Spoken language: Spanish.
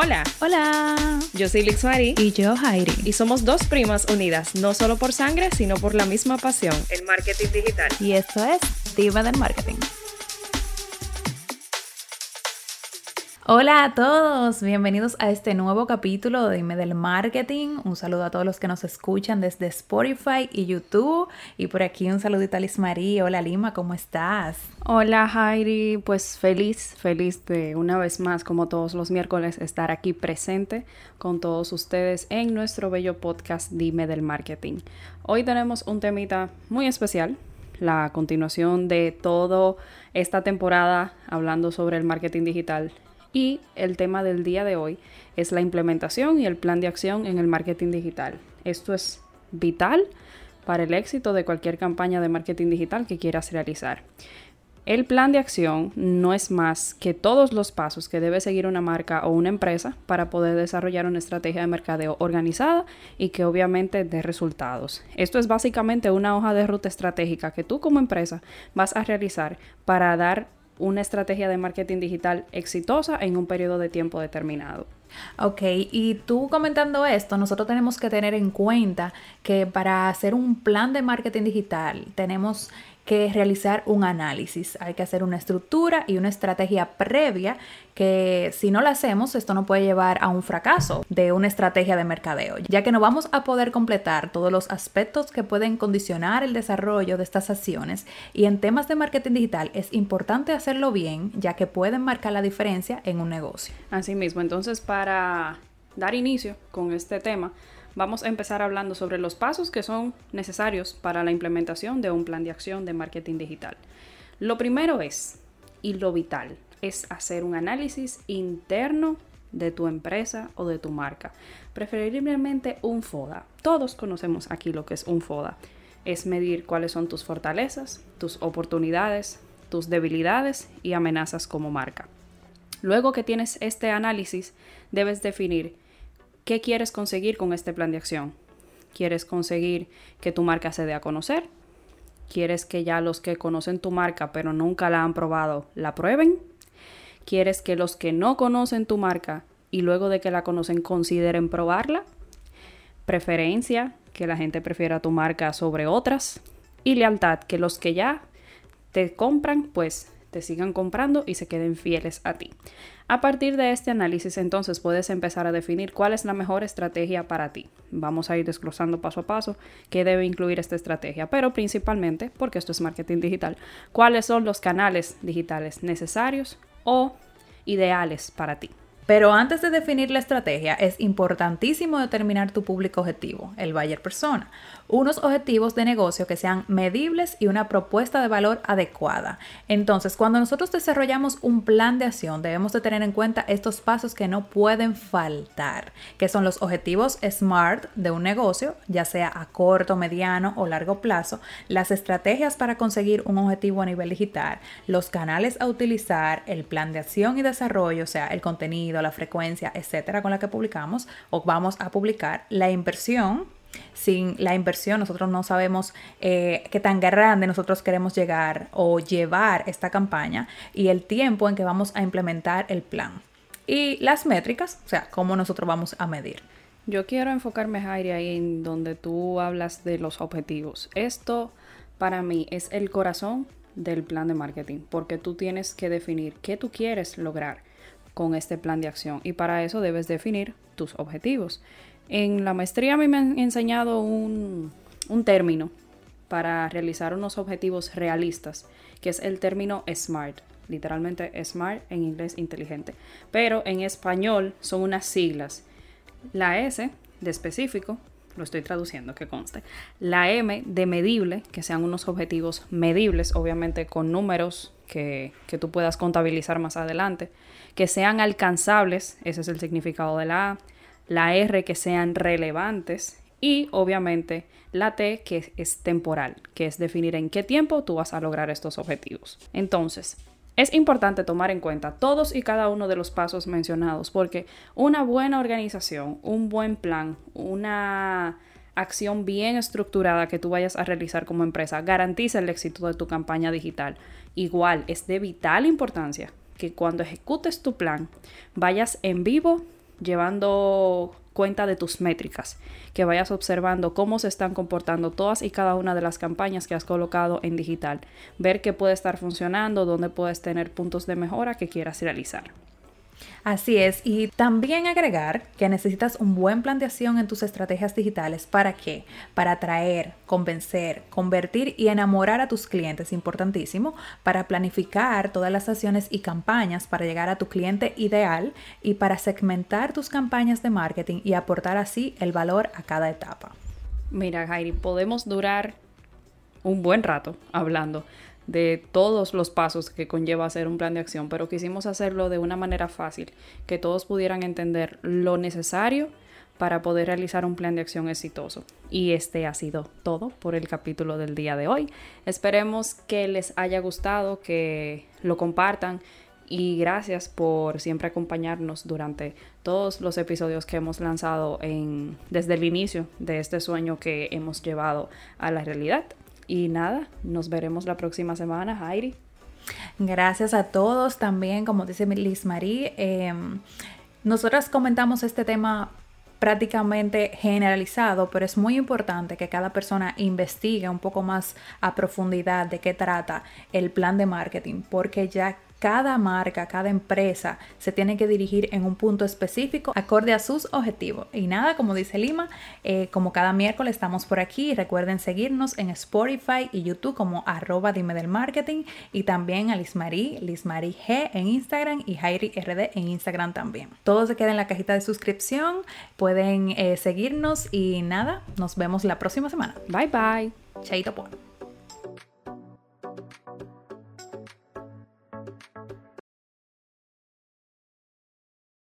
Hola. Hola. Yo soy Lix Mari. Y yo, Jairi. Y somos dos primas unidas, no solo por sangre, sino por la misma pasión, el marketing digital. Y esto es Diva del Marketing. Hola a todos, bienvenidos a este nuevo capítulo de Dime del Marketing. Un saludo a todos los que nos escuchan desde Spotify y YouTube. Y por aquí un saludito a Liz María. Hola Lima, ¿cómo estás? Hola Jairi, pues feliz, feliz de una vez más, como todos los miércoles, estar aquí presente con todos ustedes en nuestro bello podcast Dime del Marketing. Hoy tenemos un temita muy especial, la continuación de toda esta temporada hablando sobre el marketing digital y el tema del día de hoy es la implementación y el plan de acción en el marketing digital. Esto es vital para el éxito de cualquier campaña de marketing digital que quieras realizar. El plan de acción no es más que todos los pasos que debe seguir una marca o una empresa para poder desarrollar una estrategia de mercadeo organizada y que obviamente dé resultados. Esto es básicamente una hoja de ruta estratégica que tú como empresa vas a realizar para dar una estrategia de marketing digital exitosa en un periodo de tiempo determinado. Ok, y tú comentando esto, nosotros tenemos que tener en cuenta que para hacer un plan de marketing digital tenemos que realizar un análisis, hay que hacer una estructura y una estrategia previa que si no la hacemos, esto no puede llevar a un fracaso de una estrategia de mercadeo, ya que no vamos a poder completar todos los aspectos que pueden condicionar el desarrollo de estas acciones y en temas de marketing digital es importante hacerlo bien, ya que pueden marcar la diferencia en un negocio. Asimismo, entonces para dar inicio con este tema, vamos a empezar hablando sobre los pasos que son necesarios para la implementación de un plan de acción de marketing digital. Lo primero es, y lo vital, es hacer un análisis interno de tu empresa o de tu marca. Preferiblemente un FODA. Todos conocemos aquí lo que es un FODA. Es medir cuáles son tus fortalezas, tus oportunidades, tus debilidades y amenazas como marca. Luego que tienes este análisis, debes definir ¿Qué quieres conseguir con este plan de acción? ¿Quieres conseguir que tu marca se dé a conocer? ¿Quieres que ya los que conocen tu marca pero nunca la han probado la prueben? ¿Quieres que los que no conocen tu marca y luego de que la conocen consideren probarla? Preferencia, que la gente prefiera tu marca sobre otras. Y lealtad, que los que ya te compran pues te sigan comprando y se queden fieles a ti. A partir de este análisis, entonces puedes empezar a definir cuál es la mejor estrategia para ti. Vamos a ir desglosando paso a paso qué debe incluir esta estrategia, pero principalmente, porque esto es marketing digital, cuáles son los canales digitales necesarios o ideales para ti. Pero antes de definir la estrategia, es importantísimo determinar tu público objetivo, el buyer persona unos objetivos de negocio que sean medibles y una propuesta de valor adecuada. Entonces, cuando nosotros desarrollamos un plan de acción, debemos de tener en cuenta estos pasos que no pueden faltar, que son los objetivos SMART de un negocio, ya sea a corto, mediano o largo plazo, las estrategias para conseguir un objetivo a nivel digital, los canales a utilizar, el plan de acción y desarrollo, o sea, el contenido, la frecuencia, etcétera, con la que publicamos o vamos a publicar, la inversión sin la inversión nosotros no sabemos eh, qué tan grande nosotros queremos llegar o llevar esta campaña y el tiempo en que vamos a implementar el plan. Y las métricas, o sea, cómo nosotros vamos a medir. Yo quiero enfocarme, Jairi, ahí en donde tú hablas de los objetivos. Esto para mí es el corazón del plan de marketing, porque tú tienes que definir qué tú quieres lograr con este plan de acción y para eso debes definir tus objetivos. En la maestría a mí me han enseñado un, término para realizar unos objetivos realistas, que es el término SMART. Literalmente SMART en inglés inteligente. Pero en español son unas siglas. La S de específico, lo estoy traduciendo, que conste. La M de medible, que sean unos objetivos medibles, obviamente con números que, que tú puedas contabilizar más adelante. Que sean alcanzables, ese es el significado de la A la R que sean relevantes y obviamente la T que es temporal, que es definir en qué tiempo tú vas a lograr estos objetivos. Entonces, es importante tomar en cuenta todos y cada uno de los pasos mencionados porque una buena organización, un buen plan, una acción bien estructurada que tú vayas a realizar como empresa garantiza el éxito de tu campaña digital. Igual, es de vital importancia que cuando ejecutes tu plan vayas en vivo llevando cuenta de tus métricas, que vayas observando cómo se están comportando todas y cada una de las campañas que has colocado en digital, ver qué puede estar funcionando, dónde puedes tener puntos de mejora que quieras realizar. Así es, y también agregar que necesitas un buen planteación en tus estrategias digitales. ¿Para qué? Para atraer, convencer, convertir y enamorar a tus clientes, importantísimo, para planificar todas las acciones y campañas para llegar a tu cliente ideal y para segmentar tus campañas de marketing y aportar así el valor a cada etapa. Mira, Jairi, podemos durar un buen rato hablando de todos los pasos que conlleva hacer un plan de acción, pero quisimos hacerlo de una manera fácil, que todos pudieran entender lo necesario para poder realizar un plan de acción exitoso. Y este ha sido todo por el capítulo del día de hoy. Esperemos que les haya gustado, que lo compartan y gracias por siempre acompañarnos durante todos los episodios que hemos lanzado en, desde el inicio de este sueño que hemos llevado a la realidad. Y nada, nos veremos la próxima semana, Jairi. Gracias a todos también, como dice Liz Marie. Em, nosotras comentamos este tema prácticamente generalizado, pero es muy importante que cada persona investigue un poco más a profundidad de qué trata el plan de marketing, porque ya cada marca, cada empresa se tiene que dirigir en un punto específico acorde a sus objetivos. Y nada, como dice Lima, eh, como cada miércoles estamos por aquí, recuerden seguirnos en Spotify y YouTube como arroba dime del marketing y también a Lismarí, Lismarí G en Instagram y Jairi RD en Instagram también. Todo se queda en la cajita de suscripción, pueden eh, seguirnos y nada, nos vemos la próxima semana. Bye bye. Chaito por.